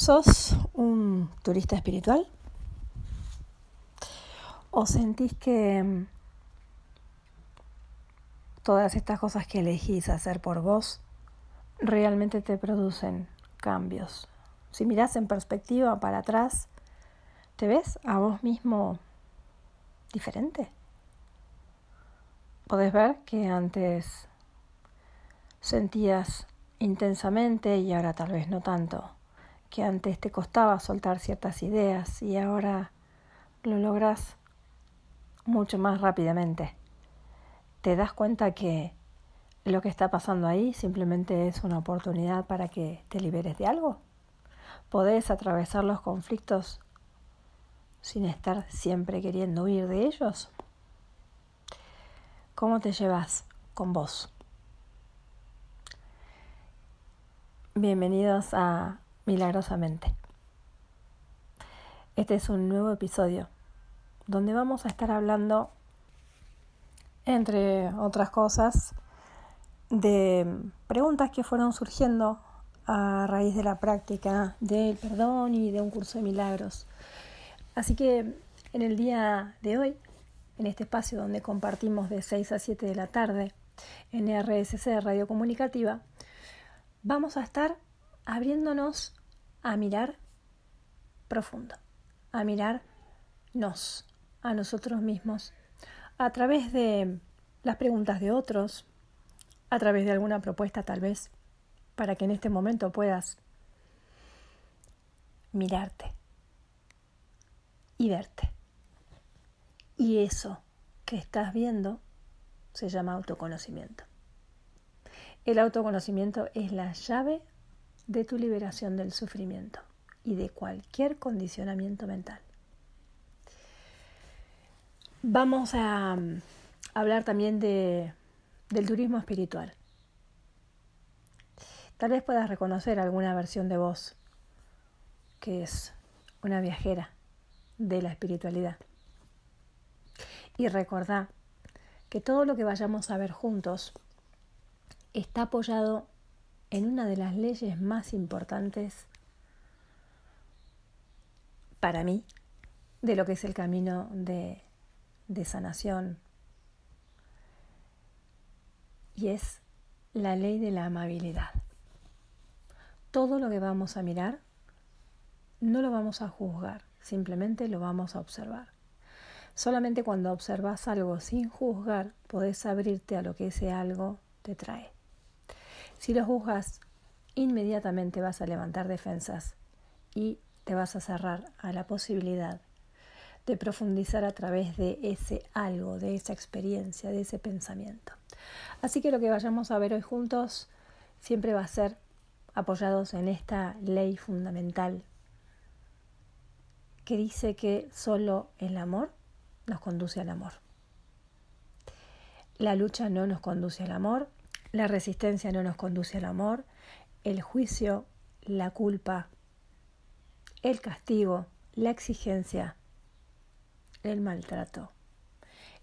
¿Sos un turista espiritual? ¿O sentís que mm, todas estas cosas que elegís hacer por vos realmente te producen cambios? Si mirás en perspectiva para atrás, ¿te ves a vos mismo diferente? Podés ver que antes sentías intensamente y ahora tal vez no tanto que antes te costaba soltar ciertas ideas y ahora lo logras mucho más rápidamente. Te das cuenta que lo que está pasando ahí simplemente es una oportunidad para que te liberes de algo. Podés atravesar los conflictos sin estar siempre queriendo huir de ellos. ¿Cómo te llevas con vos? Bienvenidos a milagrosamente. Este es un nuevo episodio donde vamos a estar hablando, entre otras cosas, de preguntas que fueron surgiendo a raíz de la práctica del perdón y de un curso de milagros. Así que en el día de hoy, en este espacio donde compartimos de 6 a 7 de la tarde en RSC Radio Comunicativa, vamos a estar abriéndonos a mirar profundo, a mirarnos, a nosotros mismos, a través de las preguntas de otros, a través de alguna propuesta tal vez, para que en este momento puedas mirarte y verte. Y eso que estás viendo se llama autoconocimiento. El autoconocimiento es la llave de tu liberación del sufrimiento y de cualquier condicionamiento mental. Vamos a mm, hablar también de, del turismo espiritual. Tal vez puedas reconocer alguna versión de vos que es una viajera de la espiritualidad. Y recordá que todo lo que vayamos a ver juntos está apoyado en una de las leyes más importantes para mí de lo que es el camino de, de sanación y es la ley de la amabilidad. Todo lo que vamos a mirar no lo vamos a juzgar, simplemente lo vamos a observar. Solamente cuando observas algo sin juzgar podés abrirte a lo que ese algo te trae. Si lo juzgas, inmediatamente vas a levantar defensas y te vas a cerrar a la posibilidad de profundizar a través de ese algo, de esa experiencia, de ese pensamiento. Así que lo que vayamos a ver hoy juntos siempre va a ser apoyados en esta ley fundamental que dice que solo el amor nos conduce al amor. La lucha no nos conduce al amor, la resistencia no nos conduce al amor, el juicio, la culpa, el castigo, la exigencia, el maltrato.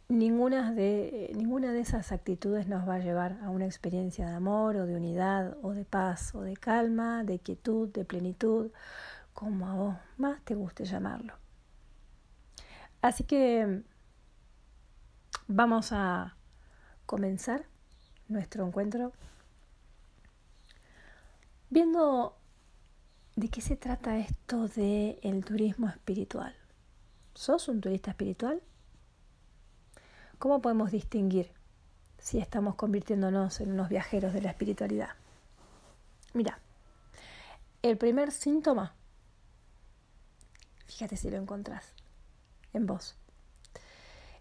Ninguna de, ninguna de esas actitudes nos va a llevar a una experiencia de amor o de unidad o de paz o de calma, de quietud, de plenitud, como a vos más te guste llamarlo. Así que vamos a comenzar nuestro encuentro viendo de qué se trata esto del el turismo espiritual. ¿Sos un turista espiritual? ¿Cómo podemos distinguir si estamos convirtiéndonos en unos viajeros de la espiritualidad? Mira, el primer síntoma, fíjate si lo encontrás en vos,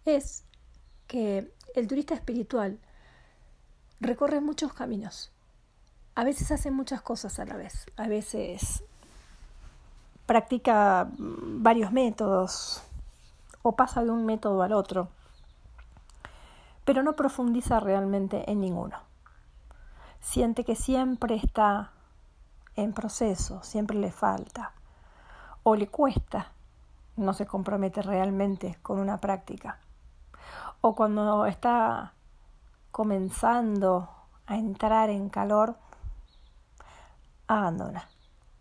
es que el turista espiritual recorre muchos caminos. A veces hace muchas cosas a la vez. A veces practica varios métodos o pasa de un método al otro, pero no profundiza realmente en ninguno. Siente que siempre está en proceso, siempre le falta o le cuesta, no se compromete realmente con una práctica. O cuando está comenzando a entrar en calor, abandona.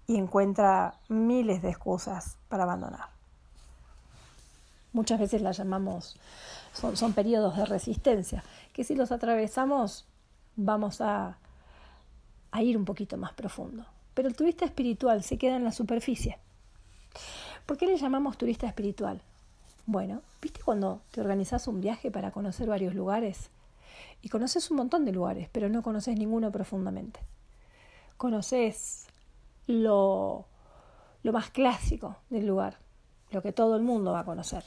y encuentra miles de excusas para abandonar. Muchas veces las llamamos, son, periodos de resistencia, que si los atravesamos vamos a, a ir un poquito más profundo. Pero el turista espiritual se queda en la superficie. ¿Por qué le llamamos turista espiritual? Bueno, ¿viste cuando te organizas un viaje para conocer varios lugares? Y conoces un montón de lugares, pero no conoces ninguno profundamente. Conoces lo, lo más clásico del lugar, lo que todo el mundo va a conocer.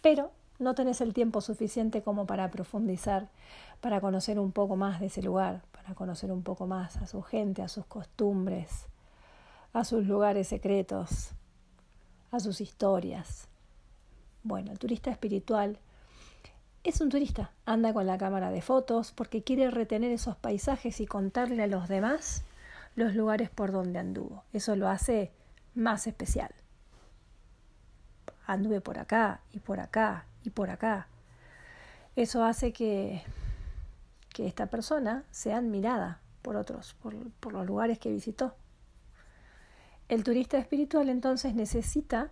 Pero no tenés el tiempo suficiente como para profundizar, para conocer un poco más de ese lugar, para conocer un poco más a su gente, a sus costumbres, a sus lugares secretos, a sus historias. Bueno, el turista espiritual es un turista, anda con la cámara de fotos porque quiere retener esos paisajes y contarle a los demás los lugares por donde anduvo. Eso lo hace más especial. Anduve por acá y por acá y por acá. Eso hace que, que esta persona sea admirada por otros, por, por los lugares que visitó. El turista espiritual entonces necesita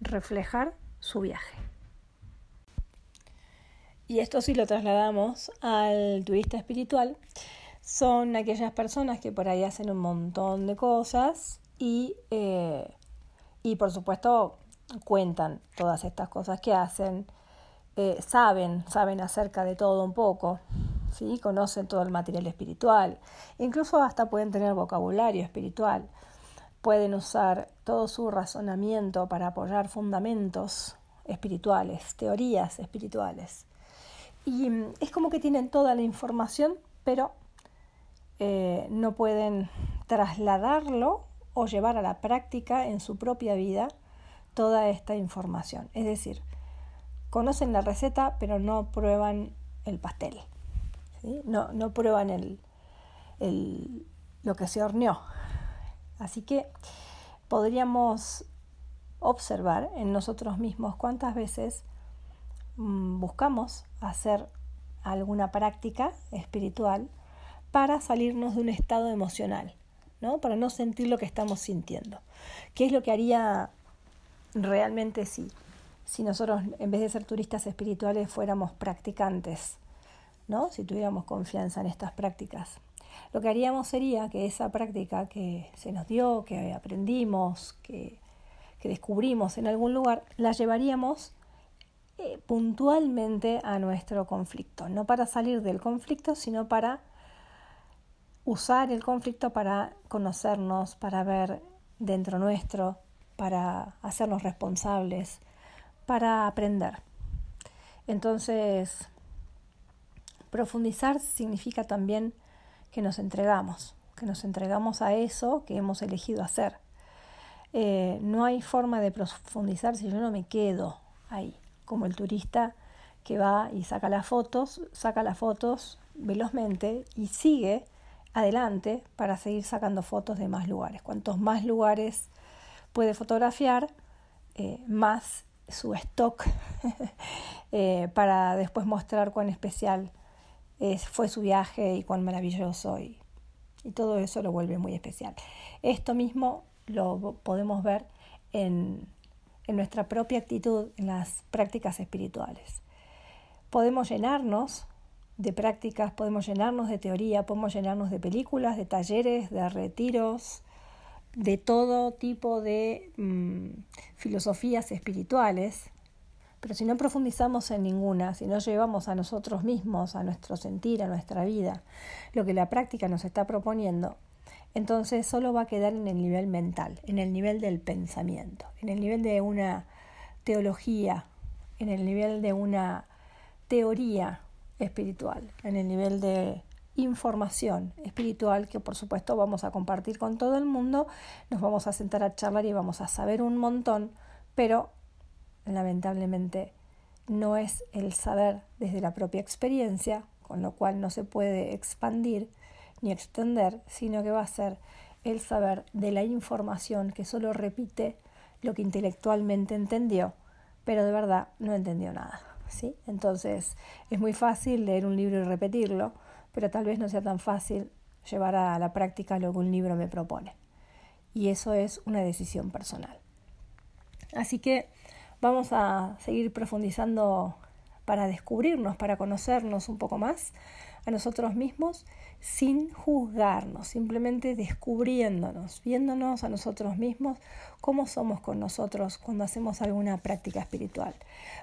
reflejar su viaje. Y esto si lo trasladamos al turista espiritual, son aquellas personas que por ahí hacen un montón de cosas y, eh, y por supuesto cuentan todas estas cosas que hacen, eh, saben, saben acerca de todo un poco, ¿sí? conocen todo el material espiritual, incluso hasta pueden tener vocabulario espiritual, pueden usar todo su razonamiento para apoyar fundamentos espirituales, teorías espirituales. Y mm, es como que tienen toda la información, pero eh, no pueden trasladarlo o llevar a la práctica en su propia vida toda esta información. Es decir, conocen la receta, pero no prueban el pastel. No, no prueban el, el, lo que se horneó. Así que podríamos observar en nosotros mismos cuántas veces buscamos hacer alguna práctica espiritual para salirnos de un estado emocional, ¿no? Para no sentir lo que estamos sintiendo. ¿Qué es lo que haría realmente si, si nosotros, en vez de ser turistas espirituales, fuéramos practicantes, ¿no? Si tuviéramos confianza en estas prácticas. Lo que haríamos sería que esa práctica que se nos dio, que aprendimos, que, que descubrimos en algún lugar, la llevaríamos puntualmente a nuestro conflicto, no para salir del conflicto, sino para usar el conflicto para conocernos, para ver dentro nuestro, para hacernos responsables, para aprender. Entonces, profundizar significa también que nos entregamos, que nos entregamos a eso que hemos elegido hacer. Eh, no hay forma de profundizar si yo no me quedo ahí, como el turista que va y saca las fotos, saca las fotos velozmente y sigue adelante para seguir sacando fotos de más lugares. Cuantos más lugares puede fotografiar, eh, más su stock eh, para después mostrar cuán especial fue su viaje y cuán maravilloso y, y, todo eso lo vuelve muy especial. Esto mismo lo podemos ver en, en nuestra propia actitud en las prácticas espirituales. Podemos llenarnos de prácticas, podemos llenarnos de teoría, podemos llenarnos de películas, de talleres, de retiros, de todo tipo de mm, filosofías espirituales, pero si no profundizamos en ninguna, si no llevamos a nosotros mismos, a nuestro sentir, a nuestra vida, lo que la práctica nos está proponiendo, entonces solo va a quedar en el nivel mental, en el nivel del pensamiento, en el nivel de una teología, en el nivel de una teoría espiritual, en el nivel de información espiritual que por supuesto vamos a compartir con todo el mundo, nos vamos a sentar a charlar y vamos a saber un montón, pero lamentablemente no es el saber desde la propia experiencia, con lo cual no se puede expandir ni extender, sino que va a ser el saber de la información que solo repite lo que intelectualmente entendió, pero de verdad no entendió nada. ¿sí? Entonces es muy fácil leer un libro y repetirlo, pero tal vez no sea tan fácil llevar a la práctica lo que un libro me propone. Y eso es una decisión personal. Así que vamos a seguir profundizando para descubrirnos, para conocernos un poco más a nosotros mismos sin juzgarnos, simplemente descubriéndonos, viéndonos a nosotros mismos, cómo somos con nosotros cuando hacemos alguna práctica espiritual.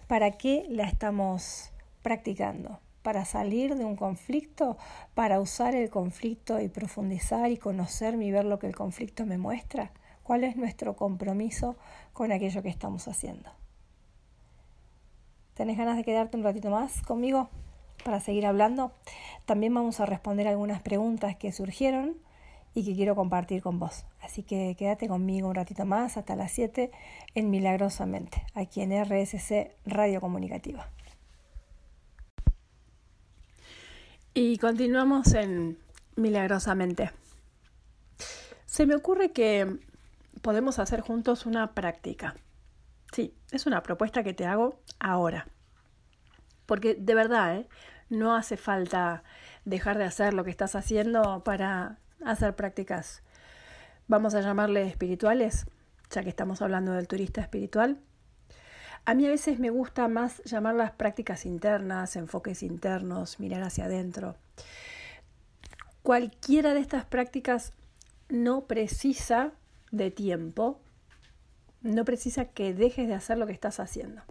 ¿Para qué la estamos practicando? ¿Para salir de un conflicto? ¿Para usar el conflicto y profundizar y conocerme y ver lo que el conflicto me muestra? ¿Cuál es nuestro compromiso con aquello que estamos haciendo? ¿Tenés ganas de quedarte un ratito más conmigo? Para seguir hablando. También vamos a responder algunas preguntas que surgieron y que quiero compartir con vos. Así que quédate conmigo un ratito más hasta las 7 en Milagrosamente, aquí en RSC Radio Comunicativa. Y continuamos en Milagrosamente. Se me ocurre que podemos hacer juntos una práctica. Sí, es una propuesta que te hago ahora. Porque de verdad, ¿eh? no hace falta dejar de hacer lo que estás haciendo para hacer prácticas, vamos a llamarle espirituales, ya que estamos hablando del turista espiritual. A mí a veces me gusta más llamarlas prácticas internas, enfoques internos, mirar hacia adentro. Cualquiera de estas prácticas no precisa de tiempo, no precisa que dejes de hacer lo que estás haciendo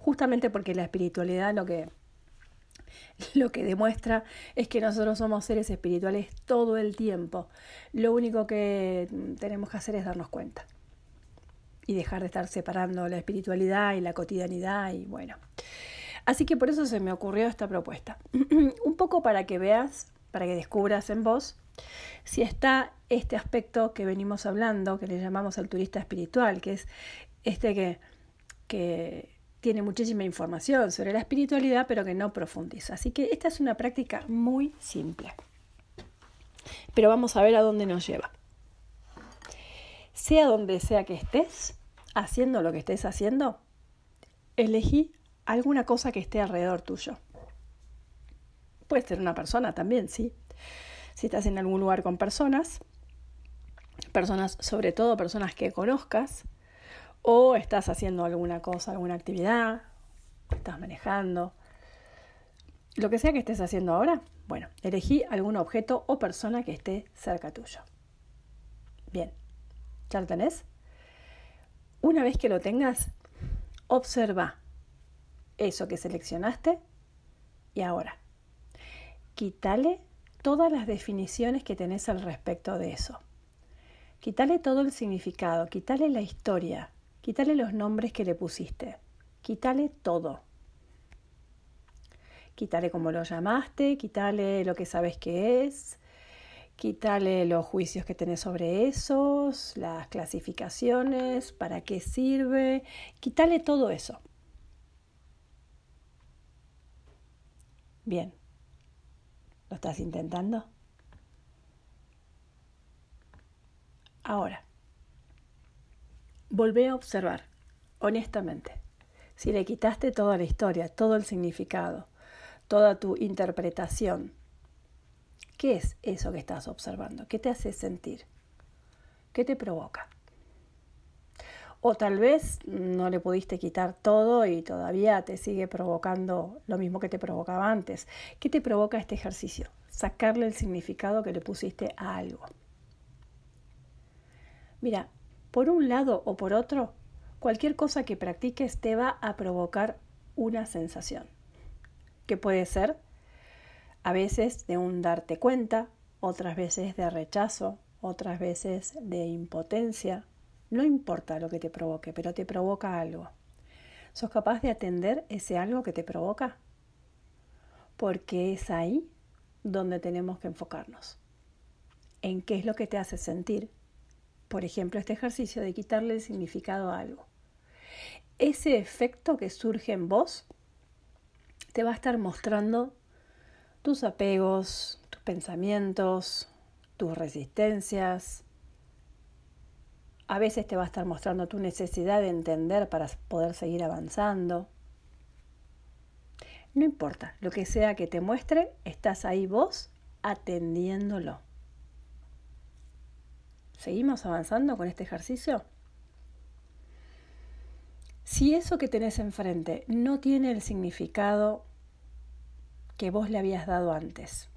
justamente porque la espiritualidad lo que, lo que demuestra es que nosotros somos seres espirituales todo el tiempo. Lo único que tenemos que hacer es darnos cuenta y dejar de estar separando la espiritualidad y la cotidianidad y bueno. Así que por eso se me ocurrió esta propuesta. Un poco para que veas, para que descubras en vos si está este aspecto que venimos hablando, que le llamamos el turista espiritual, que es este que, que tiene muchísima información sobre la espiritualidad, pero que no profundiza. Así que esta es una práctica muy simple. Pero vamos a ver a dónde nos lleva. Sea donde sea que estés, haciendo lo que estés haciendo, elegí alguna cosa que esté alrededor tuyo. Puede ser una persona también, sí. Si estás en algún lugar con personas, personas, sobre todo personas que conozcas, o estás haciendo alguna cosa, alguna actividad, estás manejando, lo que sea que estés haciendo ahora, bueno, elegí algún objeto o persona que esté cerca tuyo. Bien, ¿ya lo tenés? Una vez que lo tengas, observa eso que seleccionaste y ahora, quítale todas las definiciones que tenés al respecto de eso. Quítale todo el significado, quítale la historia, Quítale los nombres que le pusiste. Quítale todo. Quítale cómo lo llamaste, quítale lo que sabes que es, quítale los juicios que tenés sobre esos, las clasificaciones, para qué sirve, quítale todo eso. Bien, ¿lo estás intentando? Ahora, Volvé a observar, honestamente, si le quitaste toda la historia, todo el significado, toda tu interpretación, ¿qué es eso que estás observando? ¿Qué te hace sentir? ¿Qué te provoca? O tal vez no le pudiste quitar todo y todavía te sigue provocando lo mismo que te provocaba antes. ¿Qué te provoca este ejercicio? Sacarle el significado que le pusiste a algo. Mira, por un lado o por otro, cualquier cosa que practiques te va a provocar una sensación, que puede ser a veces de un darte cuenta, otras veces de rechazo, otras veces de impotencia. No importa lo que te provoque, pero te provoca algo. ¿Sos capaz de atender ese algo que te provoca? Porque es ahí donde tenemos que enfocarnos. En qué es lo que te hace sentir por ejemplo, este ejercicio de quitarle el significado a algo. Ese efecto que surge en vos te va a estar mostrando tus apegos, tus pensamientos, tus resistencias. A veces te va a estar mostrando tu necesidad de entender para poder seguir avanzando. No importa, lo que sea que te muestre, estás ahí vos atendiéndolo. ¿Seguimos avanzando con este ejercicio? Si eso que tenés enfrente no tiene el significado que vos le habías dado antes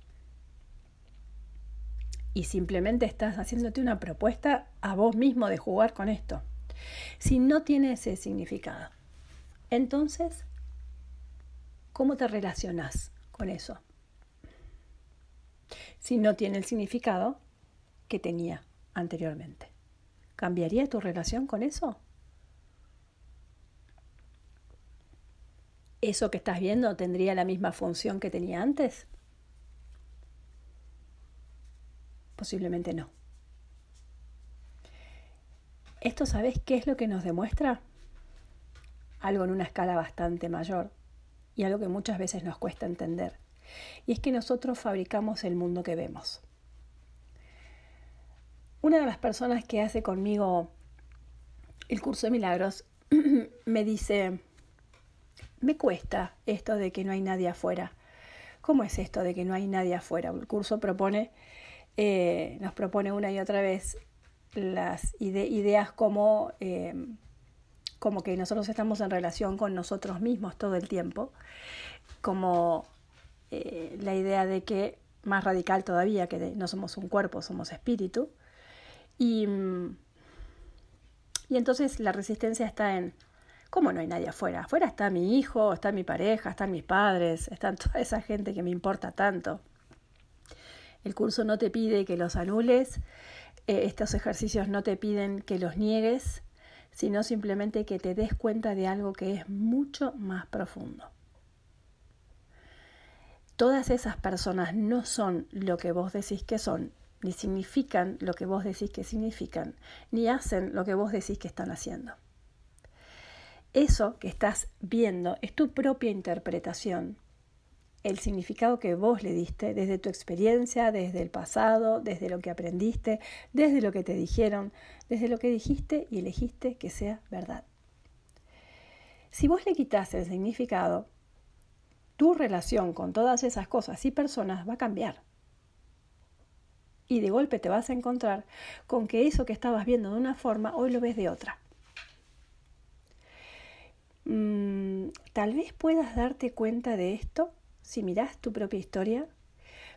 y simplemente estás haciéndote una propuesta a vos mismo de jugar con esto, si no tiene ese significado, entonces, ¿cómo te relacionas con eso? Si no tiene el significado que tenía anteriormente. ¿Cambiaría tu relación con eso? ¿Eso que estás viendo tendría la misma función que tenía antes? Posiblemente no. ¿Esto sabes qué es lo que nos demuestra? Algo en una escala bastante mayor y algo que muchas veces nos cuesta entender. Y es que nosotros fabricamos el mundo que vemos. Una de las personas que hace conmigo el curso de milagros me dice, me cuesta esto de que no hay nadie afuera. ¿Cómo es esto de que no hay nadie afuera? El curso propone, eh, nos propone una y otra vez las ideas como, eh, como que nosotros estamos en relación con nosotros mismos todo el tiempo, como eh, la idea de que, más radical todavía, que no somos un cuerpo, somos espíritu, y, y entonces la resistencia está en, ¿cómo no hay nadie afuera? Afuera está mi hijo, está mi pareja, están mis padres, están toda esa gente que me importa tanto. El curso no te pide que los anules, eh, estos ejercicios no te piden que los niegues, sino simplemente que te des cuenta de algo que es mucho más profundo. Todas esas personas no son lo que vos decís que son, ni significan lo que vos decís que significan, ni hacen lo que vos decís que están haciendo. Eso que estás viendo es tu propia interpretación, el significado que vos le diste desde tu experiencia, desde el pasado, desde lo que aprendiste, desde lo que te dijeron, desde lo que dijiste y elegiste que sea verdad. Si vos le quitas el significado, tu relación con todas esas cosas y personas va a cambiar y de golpe te vas a encontrar con que eso que estabas viendo de una forma, hoy lo ves de otra. Mm, tal vez puedas darte cuenta de esto si miras tu propia historia.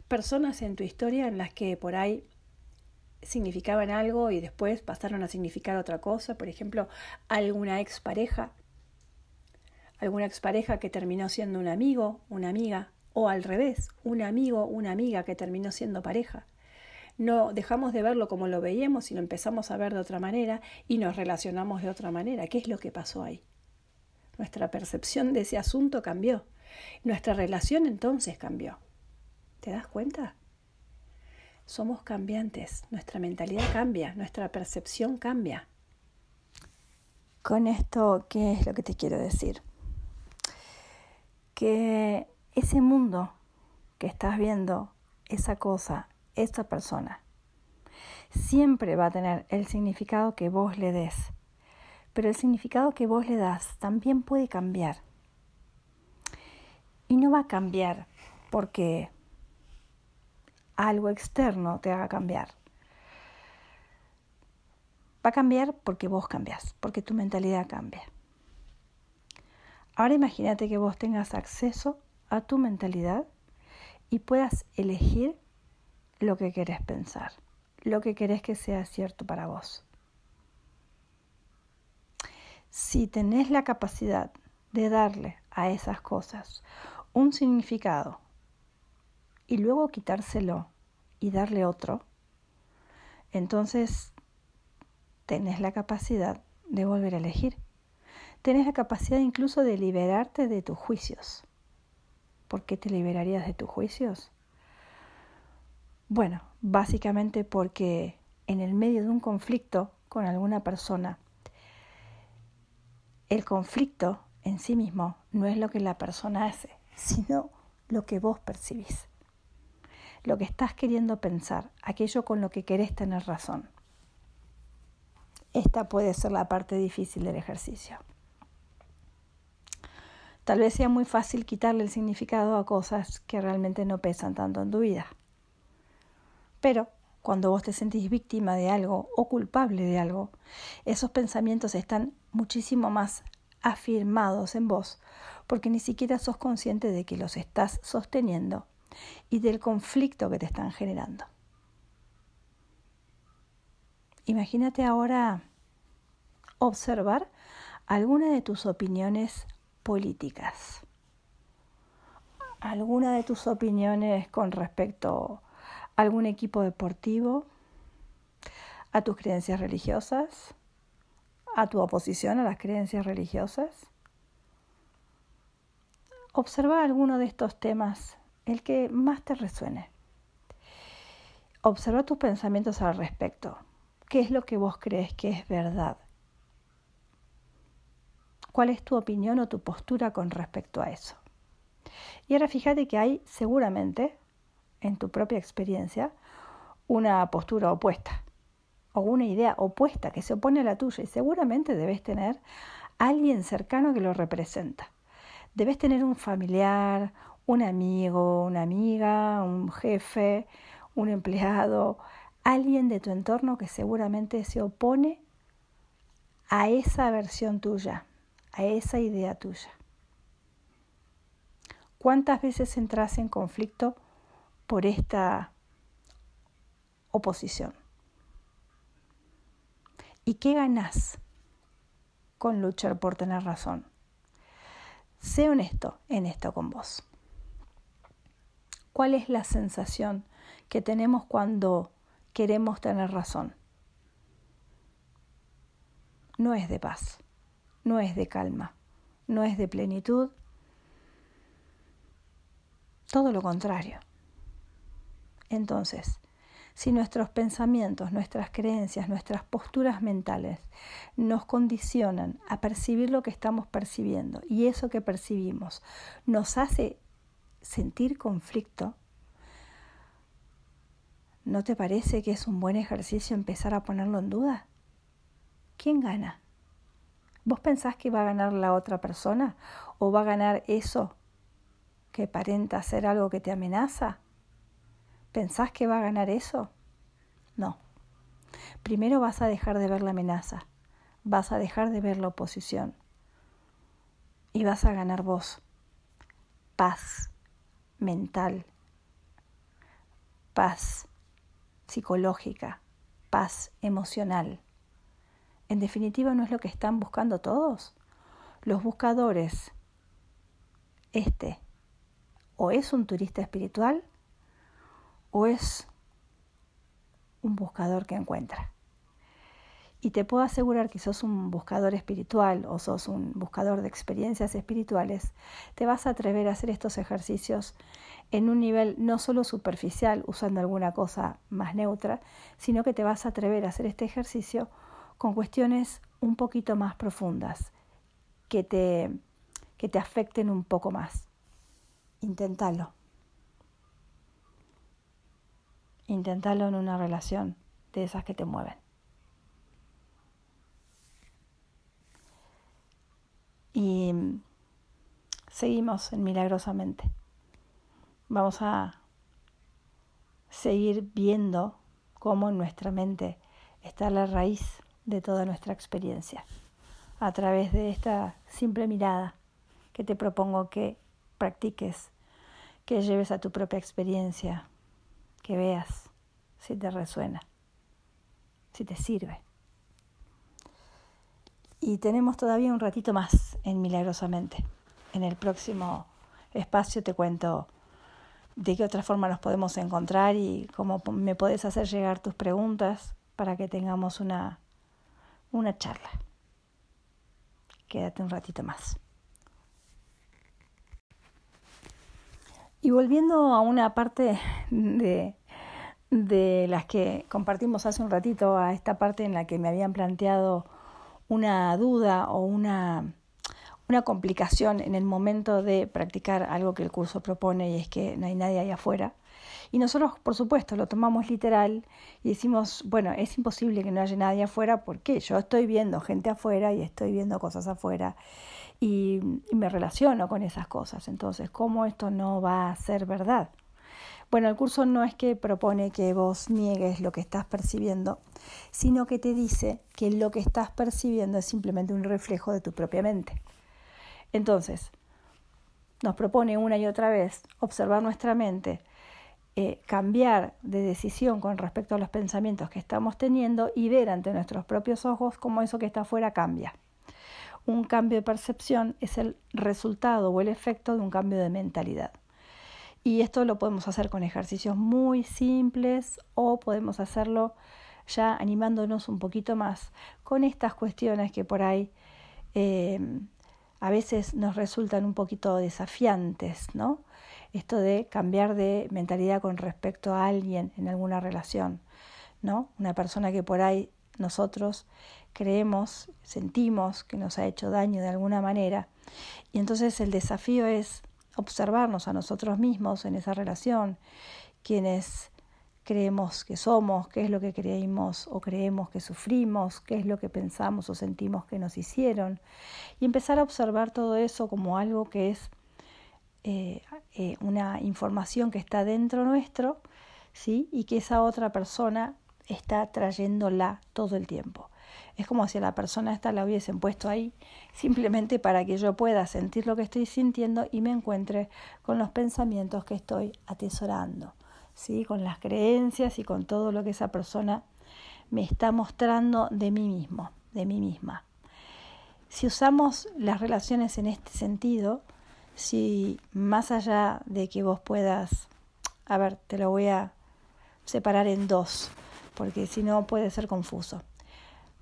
Personas en tu historia en las que por ahí significaban algo y después pasaron a significar otra cosa. Por ejemplo, alguna expareja. Alguna expareja que terminó siendo un amigo, una amiga. O al revés, un amigo, una amiga que terminó siendo pareja no dejamos de verlo como lo veíamos, sino empezamos a ver de otra manera y nos relacionamos de otra manera. ¿Qué es lo que pasó ahí? Nuestra percepción de ese asunto cambió. Nuestra relación entonces cambió. ¿Te das cuenta? Somos cambiantes, nuestra mentalidad cambia, nuestra percepción cambia. Con esto, ¿qué es lo que te quiero decir? Que ese mundo que estás viendo, esa cosa, esta persona. Siempre va a tener el significado que vos le des, pero el significado que vos le das también puede cambiar. Y no va a cambiar porque algo externo te haga cambiar. Va a cambiar porque vos cambias, porque tu mentalidad cambia. Ahora imagínate que vos tengas acceso a tu mentalidad y puedas elegir lo que querés pensar, lo que querés que sea cierto para vos. Si tenés la capacidad de darle a esas cosas un significado y luego quitárselo y darle otro, entonces tenés la capacidad de volver a elegir. Tenés la capacidad incluso de liberarte de tus juicios. ¿Por qué te liberarías de tus juicios? Bueno, básicamente porque en el medio de un conflicto con alguna persona, el conflicto en sí mismo no es lo que la persona hace, sino lo que vos percibís, lo que estás queriendo pensar, aquello con lo que querés tener razón. Esta puede ser la parte difícil del ejercicio. Tal vez sea muy fácil quitarle el significado a cosas que realmente no pesan tanto en tu vida. Pero cuando vos te sentís víctima de algo o culpable de algo, esos pensamientos están muchísimo más afirmados en vos, porque ni siquiera sos consciente de que los estás sosteniendo y del conflicto que te están generando. Imagínate ahora observar alguna de tus opiniones políticas, alguna de tus opiniones con respecto algún equipo deportivo, a tus creencias religiosas, a tu oposición a las creencias religiosas. Observa alguno de estos temas, el que más te resuene. Observa tus pensamientos al respecto. ¿Qué es lo que vos crees que es verdad? ¿Cuál es tu opinión o tu postura con respecto a eso? Y ahora fíjate que hay seguramente, en tu propia experiencia, una postura opuesta o una idea opuesta que se opone a la tuya y seguramente debes tener alguien cercano que lo representa. Debes tener un familiar, un amigo, una amiga, un jefe, un empleado, alguien de tu entorno que seguramente se opone a esa versión tuya, a esa idea tuya. ¿Cuántas veces entras en conflicto por esta oposición? ¿Y qué ganas con luchar por tener razón? Sé honesto en esto con vos. ¿Cuál es la sensación que tenemos cuando queremos tener razón. No es de paz, no es de calma, no es de plenitud, todo lo contrario. Entonces, si nuestros pensamientos, nuestras creencias, nuestras posturas mentales nos condicionan a percibir lo que estamos percibiendo y eso que percibimos nos hace sentir conflicto, ¿No te parece que es un buen ejercicio empezar a ponerlo en duda? ¿Quién gana? ¿Vos pensás que va a ganar la otra persona o va a ganar eso que aparenta ser algo que te amenaza? ¿Pensás que va a ganar eso? No. Primero vas a dejar de ver la amenaza, vas a dejar de ver la oposición y vas a ganar vos paz mental, paz psicológica, paz emocional. En definitiva, ¿no es lo que están buscando todos? Los buscadores, este, o es un turista espiritual o es un buscador que encuentra. Y te puedo asegurar que sos un buscador espiritual o sos un buscador de experiencias espirituales, te vas a atrever a hacer estos ejercicios en un nivel no solo superficial, usando alguna cosa más neutra, sino que te vas a atrever a hacer este ejercicio con cuestiones un poquito más profundas, que te, que te afecten un poco más. Inténtalo. Inténtalo en una relación de esas que te mueven. Y seguimos en Milagrosamente. Vamos a seguir viendo cómo en nuestra mente está la raíz de toda nuestra experiencia a través de esta simple mirada que te propongo que practiques, que lleves a tu propia experiencia, que veas si te resuena, si te sirve. Y tenemos todavía un ratito más en Milagrosamente. En el próximo espacio te cuento de qué otra forma nos podemos encontrar y cómo me puedes hacer llegar tus preguntas para que tengamos una, una charla. Quédate un ratito más. Y volviendo a una parte de, de las que compartimos hace un ratito, a esta parte en la que me habían planteado una duda o una, una complicación en el momento de practicar algo que el curso propone y es que no hay nadie ahí afuera. Y nosotros, por supuesto, lo tomamos literal y decimos, bueno, es imposible que no haya nadie afuera porque yo estoy viendo gente afuera y estoy viendo cosas afuera y, me relaciono con esas cosas. Entonces, ¿cómo esto no va a ser verdad? Bueno, el curso no es que propone que vos niegues lo que estás percibiendo, sino que te dice que lo que estás percibiendo es simplemente un reflejo de tu propia mente. Entonces, nos propone una y otra vez observar nuestra mente, eh, cambiar de decisión con respecto a los pensamientos que estamos teniendo y ver ante nuestros propios ojos cómo eso que está afuera cambia. Un cambio de percepción es el resultado o el efecto de un cambio de mentalidad. Y esto lo podemos hacer con ejercicios muy simples o podemos hacerlo ya animándonos un poquito más con estas cuestiones que por ahí eh, a veces nos resultan un poquito desafiantes, ¿no? Esto de cambiar de mentalidad con respecto a alguien en alguna relación, ¿no? Una persona que por ahí nosotros creemos, sentimos que nos ha hecho daño de alguna manera. Y entonces el desafío es observarnos a nosotros mismos en esa relación, quienes creemos que somos, qué es lo que creímos o creemos que sufrimos, qué es lo que pensamos o sentimos que nos hicieron, y empezar a observar todo eso como algo que es eh, eh, una información que está dentro nuestro, ¿sí? y que esa otra persona está trayéndola todo el tiempo. Es como si a la persona esta la hubiesen puesto ahí simplemente para que yo pueda sentir lo que estoy sintiendo y me encuentre con los pensamientos que estoy atesorando, ¿sí? con las creencias y con todo lo que esa persona me está mostrando de mí mismo, de mí misma. Si usamos las relaciones en este sentido, si más allá de que vos puedas, a ver, te lo voy a separar en dos, porque si no puede ser confuso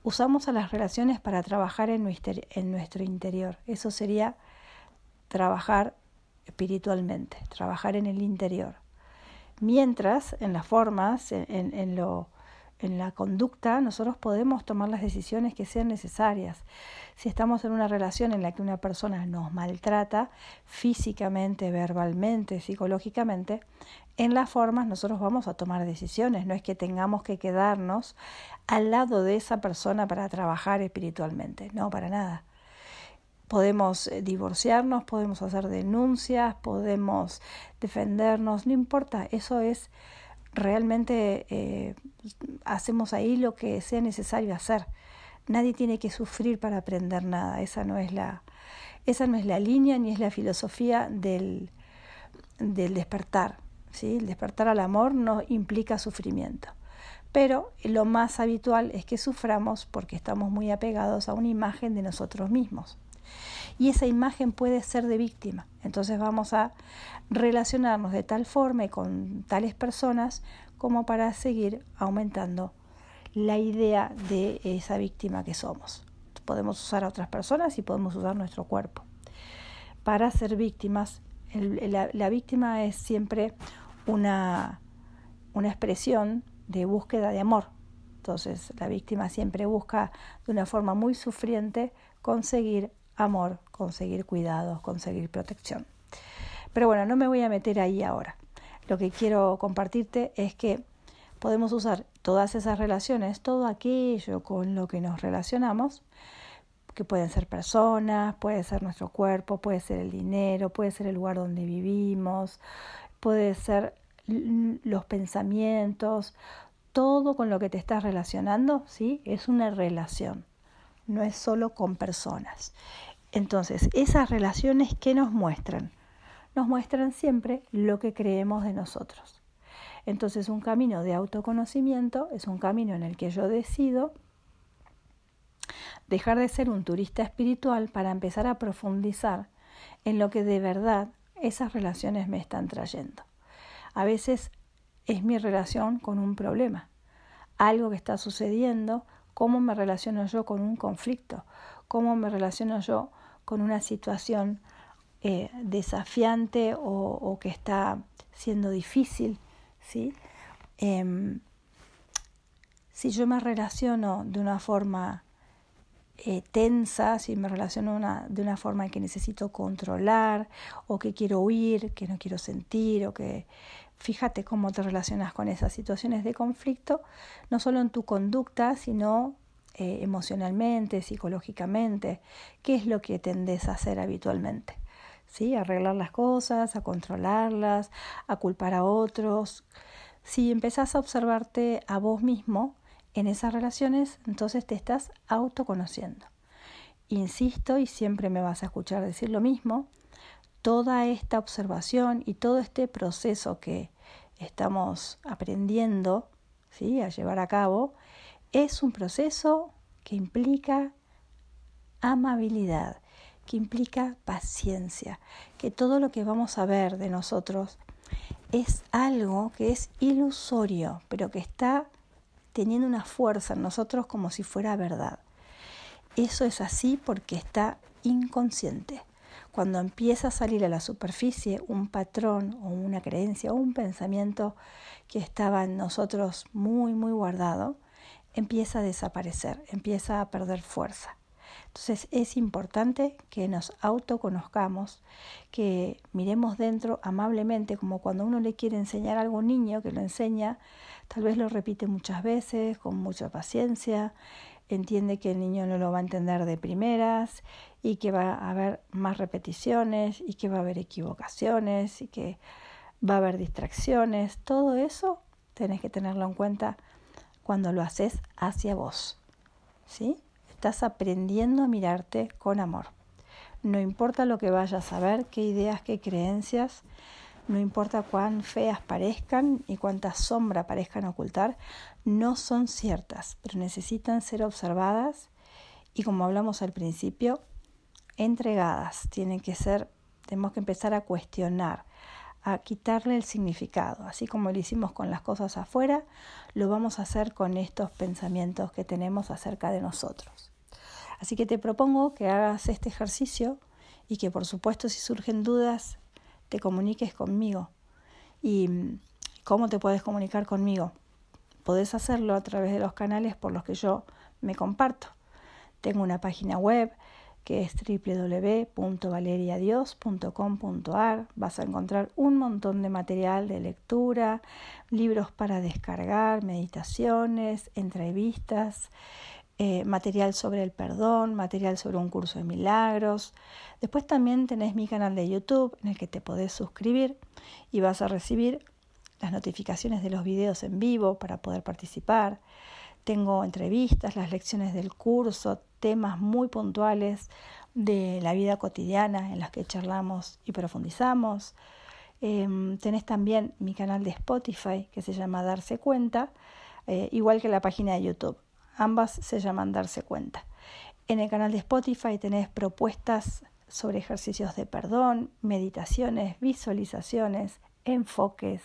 usamos a las relaciones para trabajar en nuestro, interior. Eso sería trabajar espiritualmente, trabajar en el interior. Mientras en las formas, en, lo, en la conducta, nosotros podemos tomar las decisiones que sean necesarias. Si estamos en una relación en la que una persona nos maltrata físicamente, verbalmente, psicológicamente, en las formas nosotros vamos a tomar decisiones, no es que tengamos que quedarnos al lado de esa persona para trabajar espiritualmente, no, para nada. Podemos eh, divorciarnos, podemos hacer denuncias, podemos defendernos, no importa, eso es realmente, eh, hacemos ahí lo que sea necesario hacer. Nadie tiene que sufrir para aprender nada, esa no es la, esa no es la línea ni es la filosofía del, del despertar. ¿sí? El despertar al amor no implica sufrimiento pero lo más habitual es que suframos porque estamos muy apegados a una imagen de nosotros mismos. Y esa imagen puede ser de víctima. Entonces vamos a relacionarnos de tal forma y con tales personas como para seguir aumentando la idea de esa víctima que somos. Podemos usar a otras personas y podemos usar nuestro cuerpo. Para ser víctimas, la, la, víctima es siempre una, una expresión de búsqueda de amor. Entonces la víctima siempre busca de una forma muy sufriente conseguir amor, conseguir cuidados, conseguir protección. Pero bueno, no me voy a meter ahí ahora. Lo que quiero compartirte es que podemos usar todas esas relaciones, todo aquello con lo que nos relacionamos, que pueden ser personas, puede ser nuestro cuerpo, puede ser el dinero, puede ser el lugar donde vivimos, puede ser los pensamientos, todo con lo que te estás relacionando, ¿sí? Es una relación, no es solo con personas. Entonces, esas relaciones, ¿qué nos muestran? Nos muestran siempre lo que creemos de nosotros. Entonces, un camino de autoconocimiento es un camino en el que yo decido dejar de ser un turista espiritual para empezar a profundizar en lo que de verdad esas relaciones me están trayendo. A veces es mi relación con un problema, algo que está sucediendo, cómo me relaciono yo con un conflicto, cómo me relaciono yo con una situación eh, desafiante o, que está siendo difícil, ¿sí? Em, si yo me relaciono de una forma eh, tensa, si me relaciono de una forma que necesito controlar o que quiero huir, que no quiero sentir o que Fíjate cómo te relacionas con esas situaciones de conflicto, no solo en tu conducta, sino eh, emocionalmente, psicológicamente, qué es lo que tendés a hacer habitualmente. ¿sí? Arreglar las cosas, a controlarlas, a culpar a otros. Si empezás a observarte a vos mismo en esas relaciones, entonces te estás autoconociendo. Insisto, y siempre me vas a escuchar decir lo mismo, toda esta observación y todo este proceso que estamos aprendiendo ¿sí? a llevar a cabo es un proceso que implica amabilidad, que implica paciencia, que todo lo que vamos a ver de nosotros es algo que es ilusorio, pero que está teniendo una fuerza en nosotros como si fuera verdad. Eso es así porque está inconsciente. Cuando empieza a salir a la superficie un patrón o una creencia o un pensamiento que estaba en nosotros muy, muy guardado, empieza a desaparecer, empieza a perder fuerza. Entonces es importante que nos autoconozcamos, que miremos dentro amablemente, como cuando uno le quiere enseñar a un niño, que lo enseña, tal vez lo repite muchas veces, con mucha paciencia, entiende que el niño no lo va a entender de primeras y que va a haber más repeticiones y que va a haber equivocaciones y que va a haber distracciones. Todo eso tenés que tenerlo en cuenta cuando lo haces hacia vos. ¿Sí? Estás aprendiendo a mirarte con amor. No importa lo que vayas a ver, qué ideas, qué creencias, no importa cuán feas parezcan y cuánta sombra parezcan ocultar, no son ciertas, pero necesitan ser observadas y como hablamos al principio, entregadas. Tienen que ser, tenemos que empezar a cuestionar, a quitarle el significado. Así como lo hicimos con las cosas afuera, lo vamos a hacer con estos pensamientos que tenemos acerca de nosotros. Así que te propongo que hagas este ejercicio y que por supuesto si surgen dudas te comuniques conmigo. ¿Y cómo te puedes comunicar conmigo? Podés hacerlo a través de los canales por los que yo me comparto. Tengo una página web que es www.valeriadios.com.ar. Vas a encontrar un montón de material de lectura, libros para descargar, meditaciones, entrevistas, eh, material sobre el perdón, material sobre un curso de milagros. Después también tenés mi canal de YouTube en el que te podés suscribir y vas a recibir las notificaciones de los videos en vivo para poder participar. Tengo entrevistas, las lecciones del curso, temas muy puntuales de la vida cotidiana en las que charlamos y profundizamos. Em, tenés también mi canal de Spotify que se llama Darse Cuenta, eh, igual que la página de YouTube. Ambas se llaman darse cuenta. En el canal de Spotify tenés propuestas sobre ejercicios de perdón, meditaciones, visualizaciones, enfoques.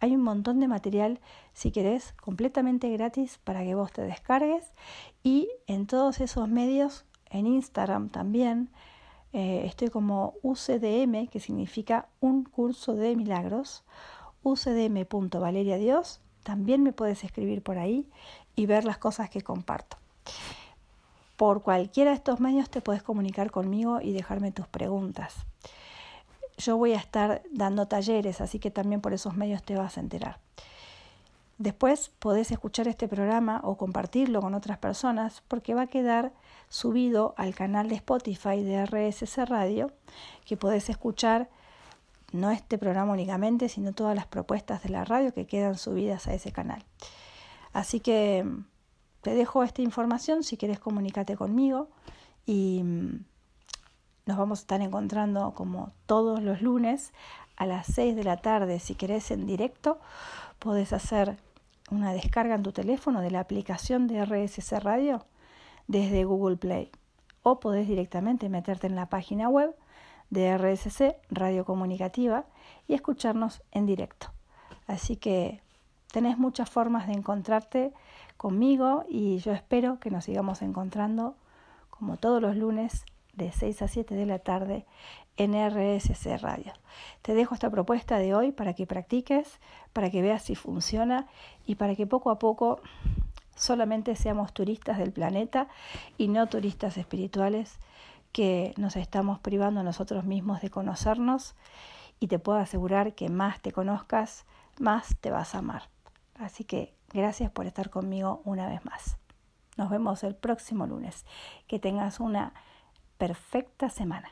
Hay un montón de material, si querés, completamente gratis para que vos te descargues. Y en todos esos medios, en Instagram también, eh, estoy como UCDM, que significa un curso de milagros, ucdm.valeriadios. También me puedes escribir por ahí y ver las cosas que comparto. Por cualquiera de estos medios te puedes comunicar conmigo y dejarme tus preguntas. Yo voy a estar dando talleres, así que también por esos medios te vas a enterar. Después podés escuchar este programa o compartirlo con otras personas porque va a quedar subido al canal de Spotify de RSC Radio, que podés escuchar no este programa únicamente, sino todas las propuestas de la radio que quedan subidas a ese canal. Así que mm, te dejo esta información, si quieres comunícate conmigo y mm, nos vamos a estar encontrando como todos los lunes a las 6 de la tarde. Si querés en directo, podés hacer una descarga en tu teléfono de la aplicación de RSC Radio desde Google Play o podés directamente meterte en la página web de RSC Radio Comunicativa y escucharnos en directo. Así que tenés muchas formas de encontrarte conmigo y yo espero que nos sigamos encontrando como todos los lunes de 6 a 7 de la tarde en RSC Radio. Te dejo esta propuesta de hoy para que practiques, para que veas si funciona y para que poco a poco solamente seamos turistas del planeta y no turistas espirituales que nos estamos privando nosotros mismos de conocernos y te puedo asegurar que más te conozcas, más te vas a amar. Así que gracias por estar conmigo una vez más. Nos vemos el próximo lunes. Que tengas una perfecta semana.